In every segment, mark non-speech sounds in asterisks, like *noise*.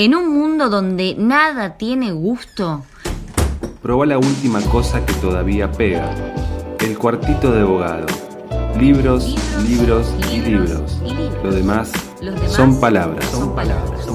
En un mundo donde nada tiene gusto. Proba la última cosa que todavía pega. El cuartito de abogado. Libros, libros, y, libros. Lo demás, palabras. Son palabras. Son palabras.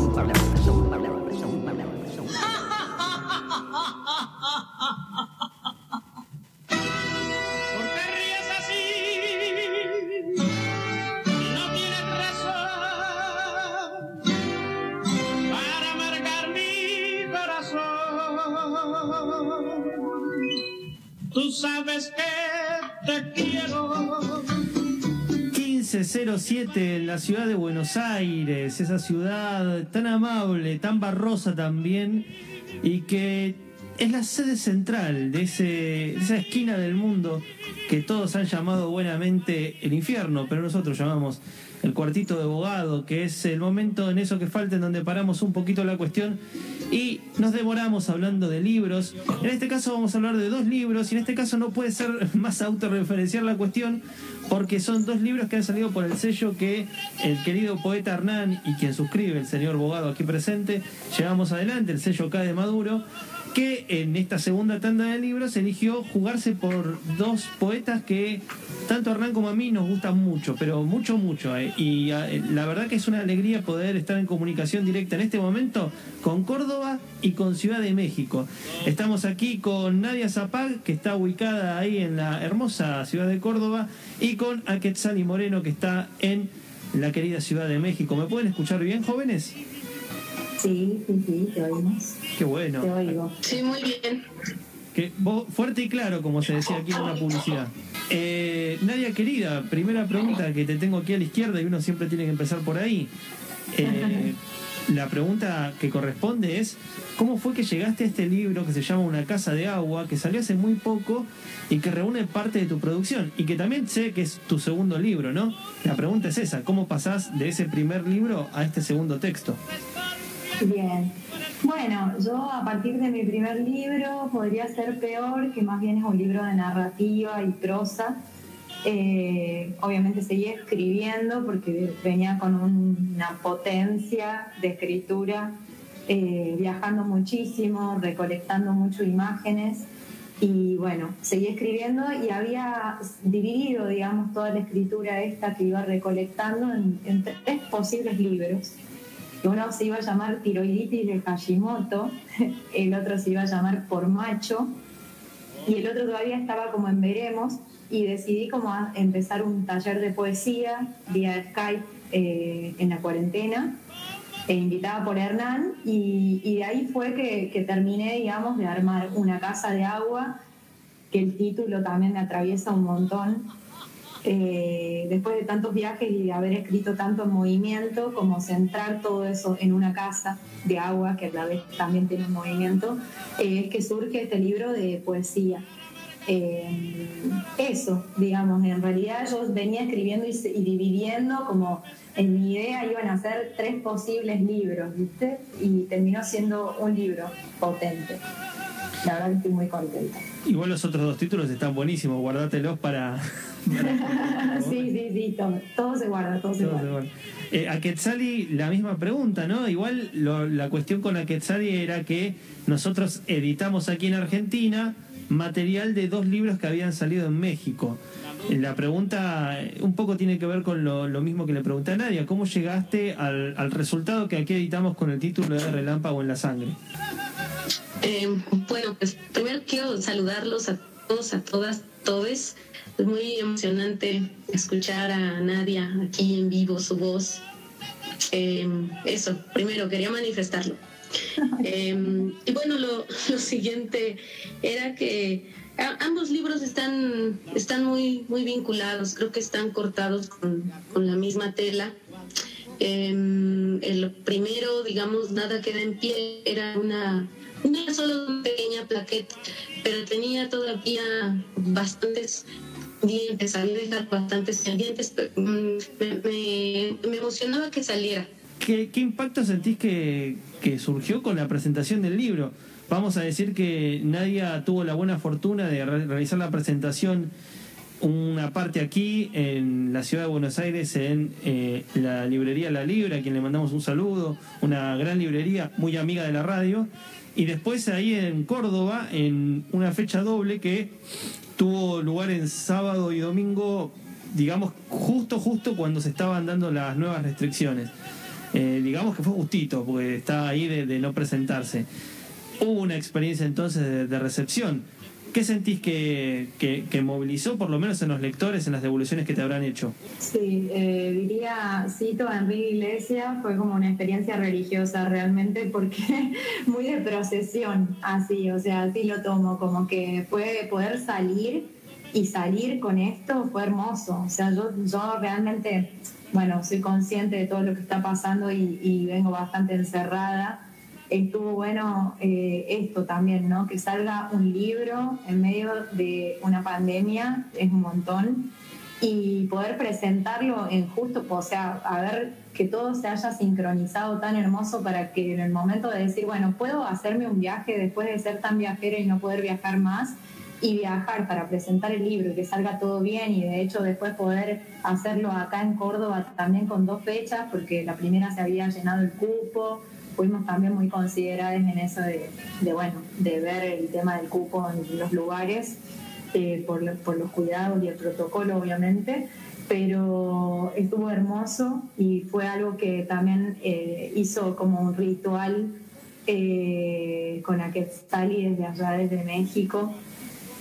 La ciudad de Buenos Aires, esa ciudad tan amable, tan barrosa también, y que es la sede central de, ese, esa esquina del mundo que todos han llamado buenamente el infierno, pero nosotros llamamos el cuartito de abogado, que es el momento en eso que falta en donde paramos un poquito la cuestión y nos demoramos hablando de libros. En este caso vamos a hablar de dos libros y en este caso no puede ser *laughs* más autorreferenciar la cuestión porque son dos libros que han salido por el sello que el querido poeta Hernán y quien suscribe, el señor abogado aquí presente, llevamos adelante, el sello K de Maduro que en esta segunda tanda de libros eligió jugarse por dos poetas que tanto a Hernán como a mí nos gustan mucho, pero mucho, mucho. eh. Y eh, la verdad que es una alegría poder estar en comunicación directa en este momento con Córdoba y con Ciudad de México. Estamos aquí con Nadia Zapag, que está ubicada ahí en la hermosa ciudad de Córdoba, y con Aquetzali Moreno, que está en la querida Ciudad de México. ¿Me pueden escuchar bien, jóvenes? Sí, sí, sí, te oímos. Qué bueno. Te oigo. Sí, muy bien. Que vos- fuerte y claro, como se decía aquí en una publicidad. Eh, Nadia querida, primera pregunta que te tengo aquí a la izquierda y uno siempre tiene que empezar por ahí. Eh, la pregunta que corresponde es, ¿cómo fue que llegaste a este libro que se llama Una casa de agua, que salió hace muy poco y que reúne parte de tu producción? Y que también sé que es tu segundo libro, ¿no? La pregunta es esa, ¿cómo pasás de ese primer libro a este segundo texto? Bien. Bueno, yo a partir de mi primer libro podría ser peor, que más bien es un libro de narrativa y prosa. Eh, obviamente seguí escribiendo porque venía con un- una potencia de escritura, eh, viajando muchísimo, recolectando mucho imágenes y bueno, seguí escribiendo y había dividido, digamos, toda la escritura esta que iba recolectando en tres posibles libros. Uno se iba a llamar tiroiditis de Hashimoto, *laughs* el otro se iba a llamar por macho y el otro todavía estaba como en veremos y decidí como empezar un taller de poesía vía Skype eh, en la cuarentena e invitada por Hernán y, y de ahí fue que, que terminé, digamos, de armar una casa de agua, que el título también me atraviesa un montón. Eh, después de tantos viajes y de haber escrito tanto en movimiento, como centrar todo eso en una casa de agua, que a la vez también tiene un movimiento, eh, es que surge este libro de poesía. Eh, eso, digamos, en realidad yo venía escribiendo y, y dividiendo como en mi idea iban a ser tres posibles libros, ¿viste? Y terminó siendo un libro potente. La verdad que estoy muy contenta. Igual los otros dos títulos están buenísimos, guardátelos para... sí, sí, sí, todo, todo se guarda, todo se guarda. se guarda. Eh, a Quetzali la misma pregunta, ¿no? Igual lo- la cuestión con la Quetzali era que nosotros editamos aquí en Argentina material de dos libros que habían salido en México. La pregunta eh, un poco tiene que ver con lo, lo mismo que le pregunté a Nadia. ¿Cómo llegaste al, al resultado que aquí editamos con el título de Relámpago en la Sangre? Eh, bueno, pues primero quiero saludarlos a todos, a todas, todes. Es muy emocionante escuchar a Nadia aquí en vivo, su voz. Eh, eso, primero quería manifestarlo. *laughs* Eh, y bueno, lo, *laughs* lo siguiente era que a- ambos libros están, están muy, muy vinculados, creo que están cortados con, con la misma tela. Eh, el primero, digamos, nada queda en pie, era una, una pequeña plaqueta, pero tenía todavía bastantes dientes, bastantes dientes, pero, mm, me, me- me emocionaba que saliera. ¿Qué, qué impacto sentís que, que surgió con la presentación del libro? Vamos a decir que Nadia tuvo la buena fortuna de re- realizar la presentación una parte aquí en la ciudad de Buenos Aires en eh, la librería La Libre, a quien le mandamos un saludo, una gran librería muy amiga de la radio, y después ahí en Córdoba en una fecha doble que tuvo lugar en sábado y domingo, digamos justo justo cuando se estaban dando las nuevas restricciones. Eh, digamos que fue justito, porque estaba ahí de, no presentarse. Hubo una experiencia entonces de recepción. ¿Qué sentís que, que, movilizó, por lo menos en los lectores, en las devoluciones que te habrán hecho? Sí, eh, diría, cito a Enrique Iglesias, fue como una experiencia religiosa realmente, porque *laughs* muy de procesión, así, o sea, así lo tomo, como que fue poder salir y salir con esto fue hermoso, o sea, yo, yo realmente, bueno, soy consciente de todo lo que está pasando y, y vengo bastante encerrada estuvo bueno eh, esto también, ¿no? Que salga un libro en medio de una pandemia, es un montón, y poder presentarlo en justo, o sea, a ver que todo se haya sincronizado tan hermoso para que en el momento de decir, bueno, puedo hacerme un viaje después de ser tan viajera y no poder viajar más, y viajar para presentar el libro y que salga todo bien y de hecho después poder hacerlo acá en Córdoba también con dos fechas porque la primera se había llenado el cupo, fuimos también muy consideradas en eso de, bueno, de ver el tema del cupo en los lugares, eh, por, los cuidados y el protocolo, obviamente, pero estuvo hermoso y fue algo que también eh, hizo como un ritual eh, con Aquetzali desde allá, desde México,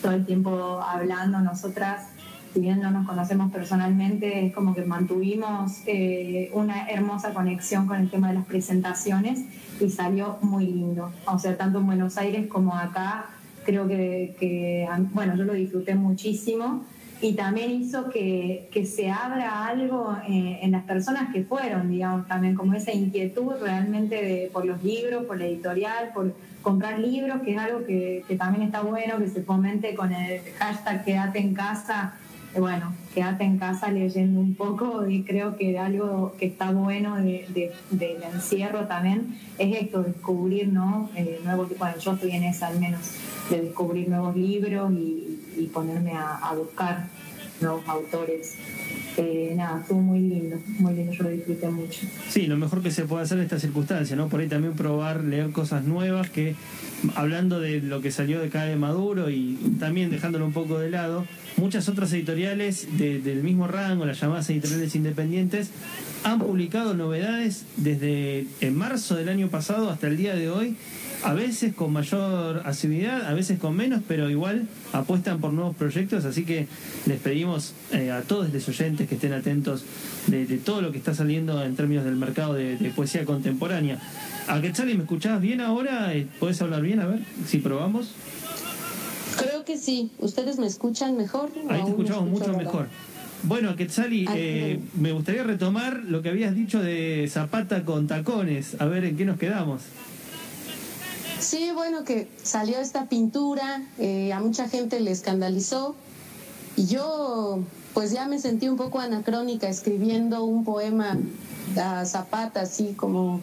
todo el tiempo hablando nosotras si bien no nos conocemos personalmente, es como que mantuvimos eh, una hermosa conexión con el tema de las presentaciones y salió muy lindo. O sea, tanto en Buenos Aires como acá, creo que, bueno, yo lo disfruté muchísimo y también hizo que, que se abra algo eh, en las personas que fueron, digamos, también como esa inquietud realmente por los libros, por la editorial, por comprar libros, que es algo que, que también está bueno, que se fomente con el hashtag quédate en casa bueno, quédate en casa leyendo un poco y creo que algo que está bueno de, del encierro también es esto, descubrir ¿no? Eh, nuevos, bueno, yo estoy en esa al menos, de descubrir nuevos libros y, ponerme a, buscar nuevos autores. Eh, nada, estuvo muy lindo, muy lindo, yo lo disfruté mucho. Sí, lo mejor que se puede hacer en esta circunstancia, ¿no? Por ahí también probar, leer cosas nuevas que, hablando de lo que salió de cada de Maduro y también dejándolo un poco de lado, Muchas otras editoriales del mismo rango, las llamadas editoriales independientes, han publicado novedades desde en marzo del año pasado hasta el día de hoy, a veces con mayor asiduidad, a veces con menos, pero igual apuestan por nuevos proyectos, así que les pedimos eh, a todos los oyentes que estén atentos de, todo lo que está saliendo en términos del mercado de, poesía contemporánea. A Quetzali, ¿me escuchabas bien ahora? Eh, ¿Puedes hablar bien? A ver, si probamos. Creo que sí. ¿Ustedes me escuchan mejor? Ahí te escuchamos mucho mejor. Bueno, Quetzali, eh, me gustaría retomar lo que habías dicho de Zapata con tacones. A ver en qué nos quedamos. Sí, bueno, que salió esta pintura, eh, a mucha gente le escandalizó. Y yo, pues ya me sentí un poco anacrónica escribiendo un poema a Zapata, así como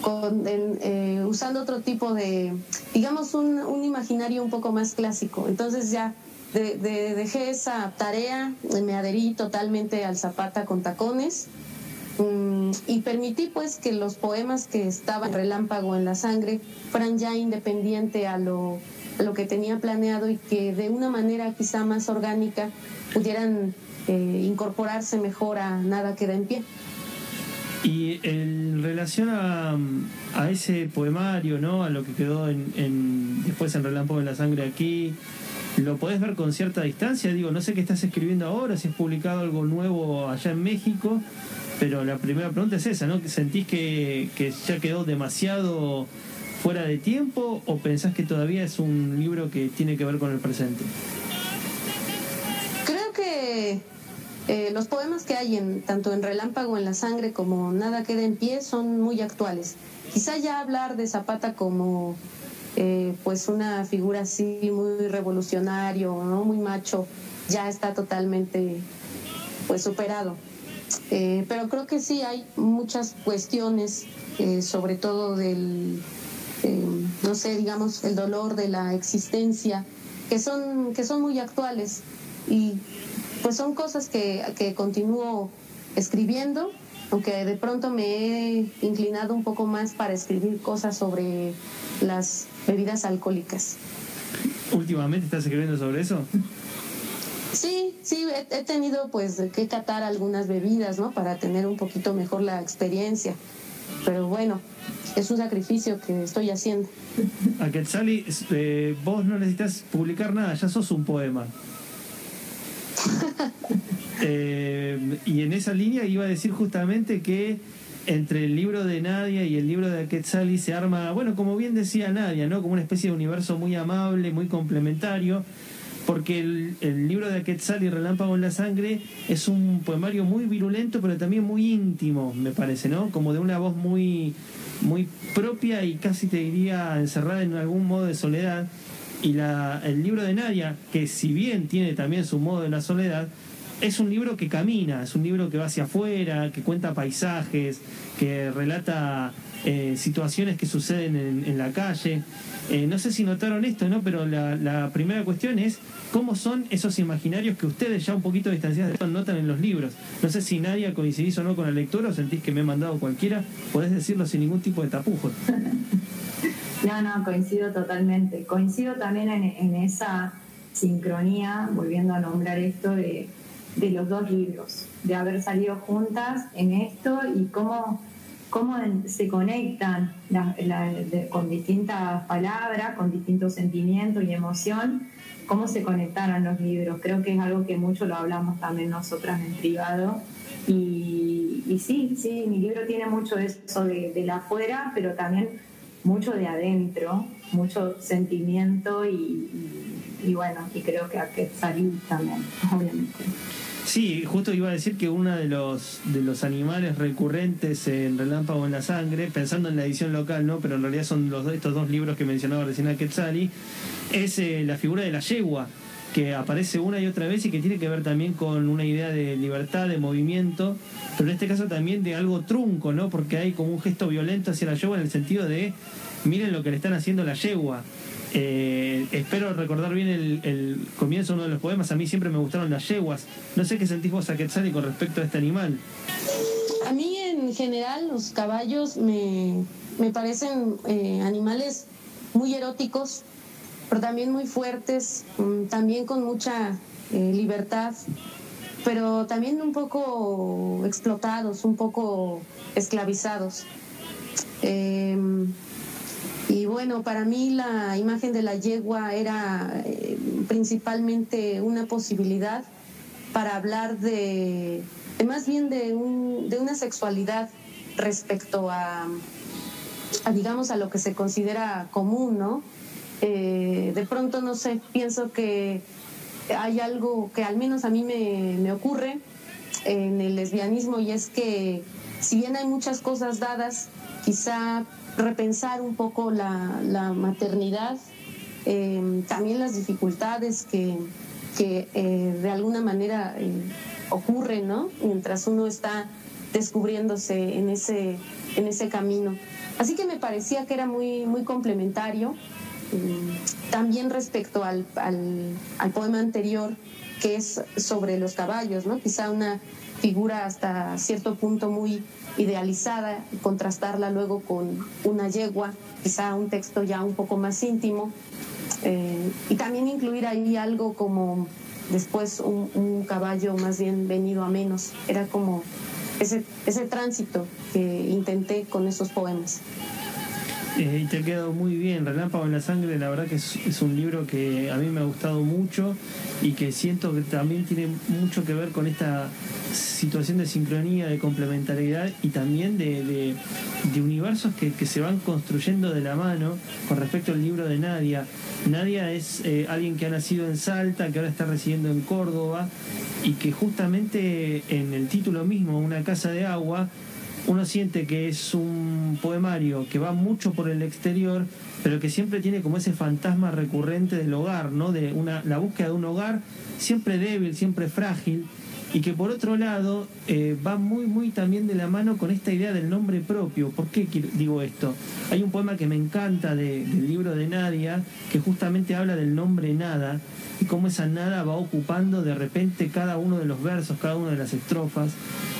con, eh, usando otro tipo de, digamos, un, un, imaginario un poco más clásico. Entonces ya de, dejé esa tarea, me adherí totalmente al Zapata con tacones y permití pues que los poemas que estaban relámpago en la sangre fueran ya independiente a lo, lo que tenía planeado y que de una manera quizá más orgánica pudieran eh, incorporarse mejor a nada queda en pie. Y en relación a, a, ese poemario, ¿no? A lo que quedó en, después en Relámpago en la Sangre aquí, ¿lo podés ver con cierta distancia? Digo, no sé qué estás escribiendo ahora, si has publicado algo nuevo allá en México, pero la primera pregunta es esa, ¿no? ¿Sentís que, ya quedó demasiado fuera de tiempo o pensás que todavía es un libro que tiene que ver con el presente? Creo que eh, los poemas que hay en, tanto en Relámpago en la Sangre como Nada queda en pie son muy actuales. Quizá ya hablar de Zapata como eh, pues una figura así muy revolucionario, ¿no? muy macho, ya está totalmente pues superado. Eh, pero creo que sí hay muchas cuestiones, sobre todo del, no sé, digamos, el dolor de la existencia, que son, que son muy actuales y pues son cosas que, que continúo escribiendo, aunque de pronto me he inclinado un poco más para escribir cosas sobre las bebidas alcohólicas. ¿Últimamente estás escribiendo sobre eso? Sí, sí, he, he tenido pues que catar algunas bebidas, ¿no? Para tener un poquito mejor la experiencia. Pero bueno, es un sacrificio que estoy haciendo. *laughs* A Quetzali, eh, vos no necesitas publicar nada, ya sos un poema. *laughs* Eh, y en esa línea iba a decir justamente que entre el libro de Nadia y el libro de Quetzali se arma, bueno, como bien decía Nadia, ¿no? Como una especie de universo muy amable, muy complementario, porque el, el libro de Quetzali, Relámpago en la Sangre, es un poemario muy virulento, pero también muy íntimo, me parece, ¿no? Como de una voz muy, muy propia y casi te diría encerrada en algún modo de soledad. Y la, el libro de Nadia, que si bien tiene también su modo de la soledad, es un libro que camina, es un libro que va hacia afuera, que cuenta paisajes, que relata eh, situaciones que suceden en, en la calle. Eh, no sé si notaron esto, ¿no? Pero la, primera cuestión es cómo son esos imaginarios que ustedes ya un poquito distanciados notan en los libros. No sé si nadie coincidís o no con la lectura o sentís que me he mandado cualquiera, podés decirlo sin ningún tipo de tapujos. *laughs* No, no, coincido totalmente. Coincido también en, en esa sincronía, volviendo a nombrar esto, de, de los dos libros, de haber salido juntas en esto y cómo, cómo se conectan la- la- de- con distintas palabras, con distintos sentimientos y emoción, cómo se conectaron los libros. Creo que es algo que mucho lo hablamos también nosotras en privado. Y, y sí, sí, mi libro tiene mucho eso de, de la afuera, pero también mucho de adentro, mucho sentimiento y, y- y bueno, y creo que a Quetzalí también, obviamente. Sí, justo iba a decir que uno de los, de los animales recurrentes en Relámpago en la Sangre, pensando en la edición local, ¿no? Pero en realidad son los, estos dos libros que mencionaba recién a Quetzali, es eh, la figura de la yegua, que aparece una y otra vez y que tiene que ver también con una idea de libertad, de movimiento, pero en este caso también de algo trunco, ¿no? Porque hay como un gesto violento hacia la yegua en el sentido de, miren lo que le están haciendo a la yegua. Eh, espero recordar bien el, el comienzo de uno de los poemas. A mí siempre me gustaron las yeguas. No sé qué sentís vos a Quetzali con respecto a este animal. A mí en general los caballos me, me parecen eh, animales muy eróticos, pero también muy fuertes, mm, también con mucha eh, libertad, pero también un poco explotados, un poco esclavizados. Eh, y bueno, para mí la imagen de la yegua era eh, principalmente una posibilidad para hablar de, más bien de, un, de una sexualidad respecto a, a, digamos, a lo que se considera común, ¿no? Eh, de pronto, no sé, pienso que hay algo que al menos a mí me, me ocurre en el lesbianismo y es que si bien hay muchas cosas dadas, quizá repensar un poco la, la maternidad, eh, también las dificultades que, que eh, de alguna manera eh, ocurren, ¿no? Mientras uno está descubriéndose en ese, en ese camino. Así que me parecía que era muy, muy complementario. Mm, También respecto al, al, al poema anterior, que es sobre los caballos, ¿no? Quizá una figura hasta cierto punto muy idealizada, contrastarla luego con una yegua, quizá un texto ya un poco más íntimo, eh, y también incluir ahí algo como después un, un, caballo más bien venido a menos, era como ese, ese tránsito que intenté con esos poemas. Eh, y te ha quedado muy bien. Relámpago en la Sangre, la verdad que es, es, un libro que a mí me ha gustado mucho y que siento que también tiene mucho que ver con esta situación de sincronía, de complementariedad y también de, de, universos que, que, se van construyendo de la mano con respecto al libro de Nadia. Nadia es eh, alguien que ha nacido en Salta, que ahora está residiendo en Córdoba y que justamente en el título mismo, Una casa de agua, uno siente que es un poemario que va mucho por el exterior, pero que siempre tiene como ese fantasma recurrente del hogar, ¿no? De una, la búsqueda de un hogar siempre débil, siempre frágil, y que por otro lado eh, va muy, muy también de la mano con esta idea del nombre propio. ¿Por qué digo esto? Hay un poema que me encanta de- del libro de Nadia que justamente habla del nombre nada y cómo esa nada va ocupando de repente cada uno de los versos, cada una de las estrofas.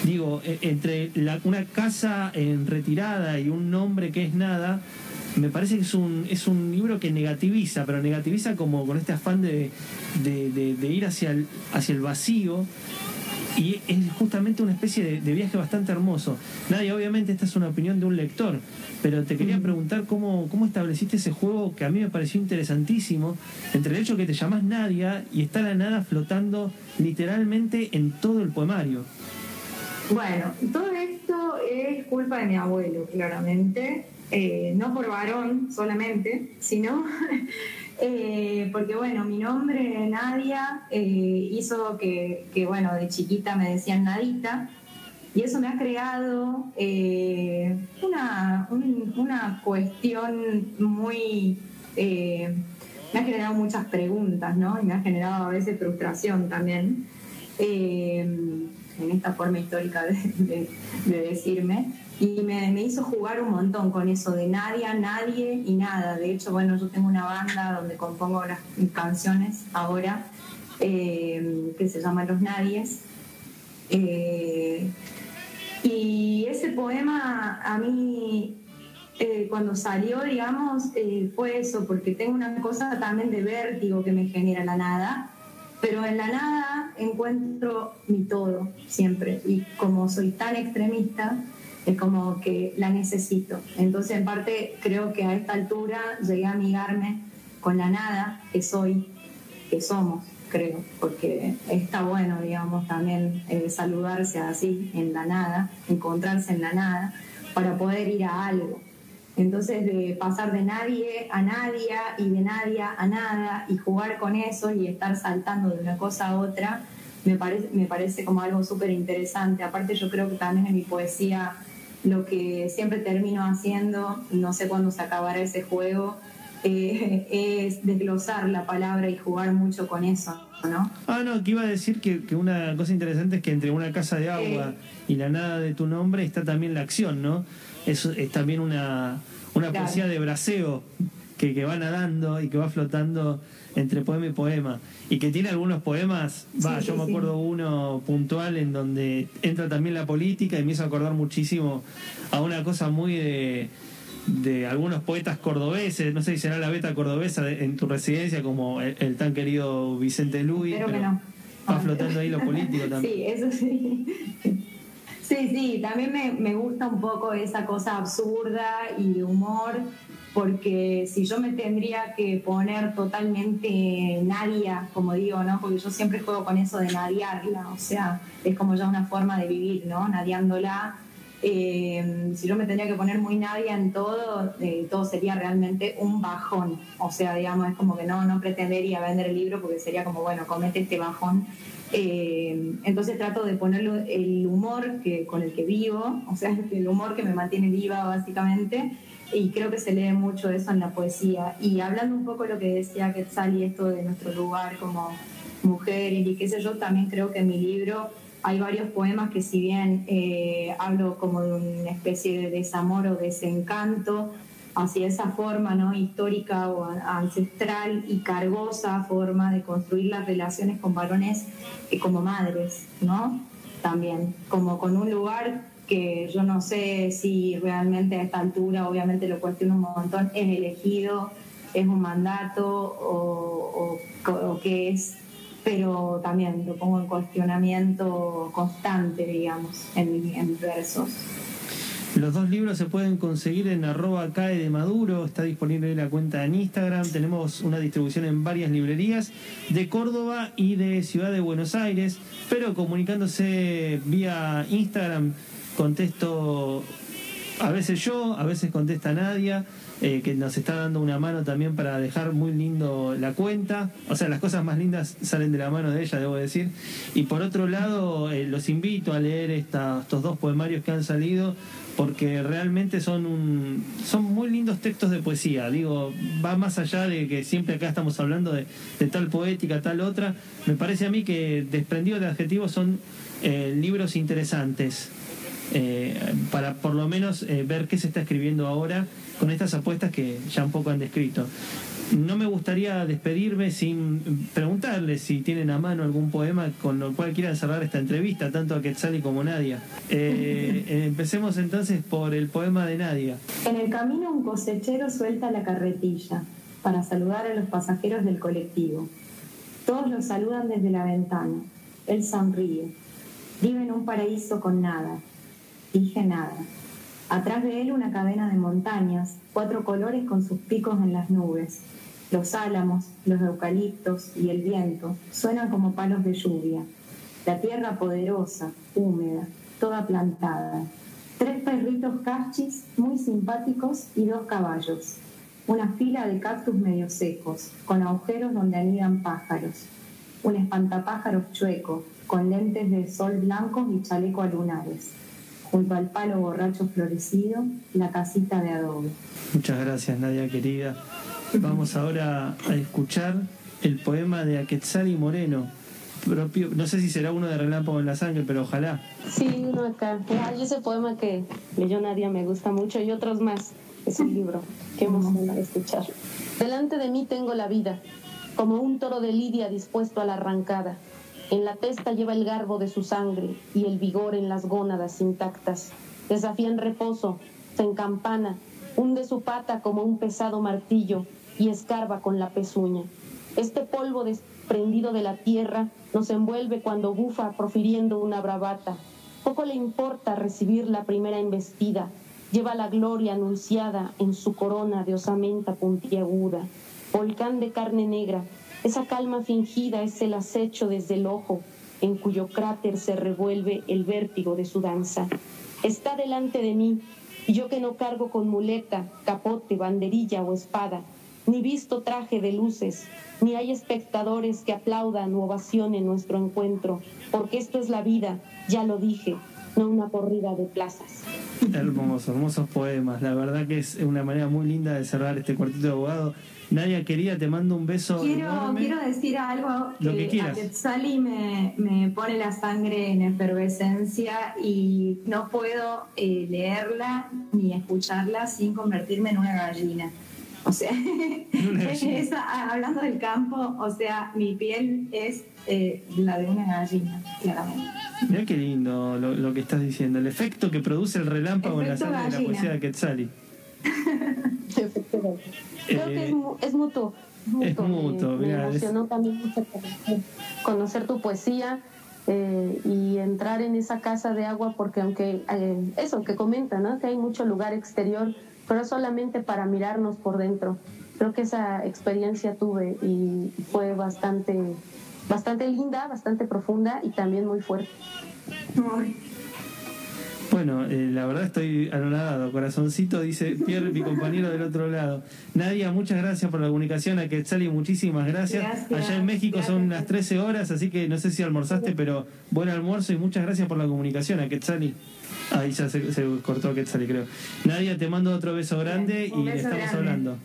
Digo, e- entre una casa en retirada y un nombre que es nada, me parece que es un, es un libro que negativiza, pero negativiza como con este afán de, de- de- de ir hacia el, hacia el vacío. Y es justamente una especie de, de viaje bastante hermoso. Nadie, obviamente, esta es una opinión de un lector, pero te quería preguntar cómo, cómo estableciste ese juego que a mí me pareció interesantísimo, entre el hecho que te llamas Nadia y está la nada flotando literalmente en todo el poemario. Bueno, todo esto es culpa de mi abuelo, claramente. Eh, no por varón solamente, sino *laughs* eh, porque, bueno, mi nombre, Nadia, eh, hizo que, que, bueno, de chiquita me decían Nadita. Y eso me ha creado una, un- una cuestión muy... me ha generado muchas preguntas, ¿no? Y me ha generado a veces frustración también. En esta forma histórica de decirme. Y me, hizo jugar un montón con eso de nadie, nadie y nada. De hecho, bueno, yo tengo una banda donde compongo las canciones ahora, eh, que se llama Los Nadies. Eh, y ese poema a mí, eh, cuando salió, digamos, fue eso, porque tengo una cosa también de vértigo que me genera la nada, pero en la nada encuentro mi todo siempre. Y como soy tan extremista, es como que la necesito. Entonces, en parte, creo que a esta altura llegué a amigarme con la nada que soy, que somos, creo, porque está bueno, digamos, también eh, saludarse así, en la nada, encontrarse en la nada, para poder ir a algo. Entonces, de pasar de nadie a nadie y de nadie a nada y jugar con eso y estar saltando de una cosa a otra, me parece, me parece como algo súper interesante. Aparte, yo creo que también en mi poesía lo que siempre termino haciendo, no sé cuándo se acabará ese juego, eh, es desglosar la palabra y jugar mucho con eso, ¿no? Ah, no, que iba a decir que, que una cosa interesante es que entre una casa de agua y la nada de tu nombre está también la acción, ¿no? Es, es también una, una Claro. poesía de braseo que, que va nadando y que va flotando entre poema y poema. Y que tiene algunos poemas, va, Sí, yo sí, me sí. acuerdo uno puntual en donde entra también la política y me hizo acordar muchísimo a una cosa muy de, de algunos poetas cordobeses, no sé si será la beta cordobesa de- en tu residencia como el, el tan querido Vicente Luis, Espero que pero no. va flotando ahí lo político *laughs* también. Sí, eso sí. Sí, sí, también me, me gusta un poco esa cosa absurda y de humor, porque si yo me tendría que poner totalmente nadia, como digo, ¿no? Porque yo siempre juego con eso de nadiarla, o sea, es como ya una forma de vivir, ¿no? Nadiándola. Eh, si yo me tendría que poner muy nadia en todo, eh, todo sería realmente un bajón. O sea, digamos, es como que no, no pretendería vender el libro porque sería como, bueno, comete este bajón. Eh, entonces trato de ponerlo el humor que, con el que vivo, o sea, *laughs* el humor que me mantiene viva básicamente, y creo que se lee mucho eso en la poesía. Y hablando un poco de lo que decía Quetzal y esto de nuestro lugar como mujeres y qué sé yo, también creo que en mi libro hay varios poemas que si bien eh, hablo como de una especie de desamor o desencanto hacia esa forma ¿no? histórica o ancestral y cargosa forma de construir las relaciones con varones eh, como madres, ¿no? También, como con un lugar que yo no sé si realmente a esta altura, obviamente lo cuestiono un montón, es elegido, es un mandato o, qué es, pero también lo pongo en cuestionamiento constante, digamos, en, en versos. Los dos libros se pueden conseguir en arroba cae de Maduro, está disponible la cuenta en Instagram, tenemos una distribución en varias librerías de Córdoba y de Ciudad de Buenos Aires, pero comunicándose vía Instagram contesto a veces yo, a veces contesta Nadia, eh, que nos está dando una mano también para dejar muy lindo la cuenta. O sea, las cosas más lindas salen de la mano de ella, debo decir. Y por otro lado, eh, los invito a leer esta- estos dos poemarios que han salido, porque realmente son un, son muy lindos textos de poesía. Digo, va más allá de que siempre acá estamos hablando de, tal poética, tal otra. Me parece a mí que desprendidos de adjetivos son eh, libros interesantes. Eh, para por lo menos eh, ver qué se está escribiendo ahora con estas apuestas que ya un poco han descrito. No me gustaría despedirme sin preguntarles si tienen a mano algún poema con lo cual quieran cerrar esta entrevista, tanto a Quetzali como Nadia. Eh, eh, empecemos entonces por el poema de Nadia. En el camino un cosechero suelta la carretilla para saludar a los pasajeros del colectivo. Todos lo saludan desde la ventana. Él sonríe. Vive en un paraíso con nada. Dije nada. Atrás de él una cadena de montañas, cuatro colores con sus picos en las nubes. Los álamos, los eucaliptos y el viento suenan como palos de lluvia. La tierra poderosa, húmeda, toda plantada. Tres perritos cachis muy simpáticos y dos caballos. Una fila de cactus medio secos, con agujeros donde anidan pájaros. Un espantapájaros chueco, con lentes de sol blancos y chaleco a lunares. Junto al palo borracho florecido, la casita de adobe. Muchas gracias, Nadia querida. Vamos ahora a escuchar el poema de Aquetzali Moreno. Propio, no sé si será uno de Relámpago en la Sangre, pero ojalá. Sí, uno acá. Ay, ese poema que leyó Nadia me gusta mucho y otros más. Es un libro que emociona escuchar. Delante de mí tengo la vida, como un toro de lidia dispuesto a la arrancada. En la testa lleva el garbo de su sangre y el vigor en las gónadas intactas. Desafía en reposo, se encampana, hunde su pata como un pesado martillo y escarba con la pezuña. Este polvo desprendido de la tierra nos envuelve cuando bufa profiriendo una bravata. Poco le importa recibir la primera embestida. Lleva la gloria anunciada en su corona de osamenta puntiaguda. Volcán de carne negra, esa calma fingida es el acecho desde el ojo, en cuyo cráter se revuelve el vértigo de su danza. Está delante de mí, y yo que no cargo con muleta, capote, banderilla o espada, ni visto traje de luces, ni hay espectadores que aplaudan u ovacionen nuestro encuentro, porque esto es la vida, ya lo dije, no una corrida de plazas. Hermosos, hermosos poemas. La verdad que es una manera muy linda de cerrar este cuartito de abogado. Nadia querida, te mando un beso. Quiero, enorme. quiero decir algo Lo que que quieras. a Quetzali me, me pone la sangre en efervescencia y no puedo eh, leerla ni escucharla sin convertirme en una gallina. O sea, *laughs* *laughs* hablando del campo, o sea, mi piel es eh, la de una gallina, claramente. Mirá qué lindo lo, lo que estás diciendo. El efecto que produce el relámpago en la sangre de la poesía de Quetzali. *laughs* Creo que es, mu- es mutuo. es mutuo, Me, me mira, es- emocionó también mucho conocer, conocer tu poesía eh, y entrar en esa casa de agua, porque aunque eh, eso que comenta, ¿no? que hay mucho lugar exterior, pero solamente para mirarnos por dentro. Creo que esa experiencia tuve y fue bastante, bastante linda, bastante profunda y también muy fuerte. Ay, Bueno, eh, la verdad estoy anonadado. Corazoncito, dice Pierre, mi compañero del otro lado. Nadia, muchas gracias por la comunicación. A Quetzali, muchísimas gracias. Gracias, Allá en México son las 13 horas, así que no sé si almorzaste, pero buen almuerzo y muchas gracias por la comunicación a Quetzali. Ahí ya se, se cortó Quetzali, creo. Nadia, te mando otro beso grande y estamos grande. hablando.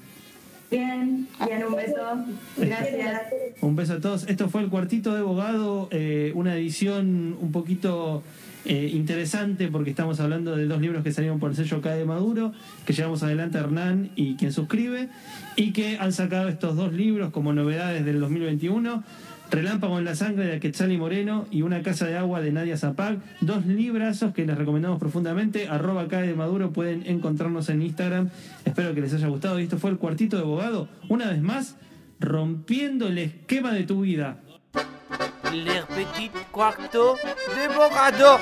Bien, bien, un beso. Gracias. Un beso a todos. Esto fue el Cuartito de Abogado, eh, una edición un poquito eh, interesante porque estamos hablando de dos libros que salieron por el sello Cae Maduro, que llevamos adelante Hernán y quien suscribe, y que han sacado estos dos libros como novedades del 2021. Relámpago en la sangre de Quetzali Moreno y Una casa de agua de Nadia Zapag. Dos librazos que les recomendamos profundamente. Arroba Cae de Maduro. Pueden encontrarnos en Instagram. Espero que les haya gustado. Y esto fue el cuartito de abogado. Una vez más, rompiendo el esquema de tu vida. Les petits quartos de Bogado.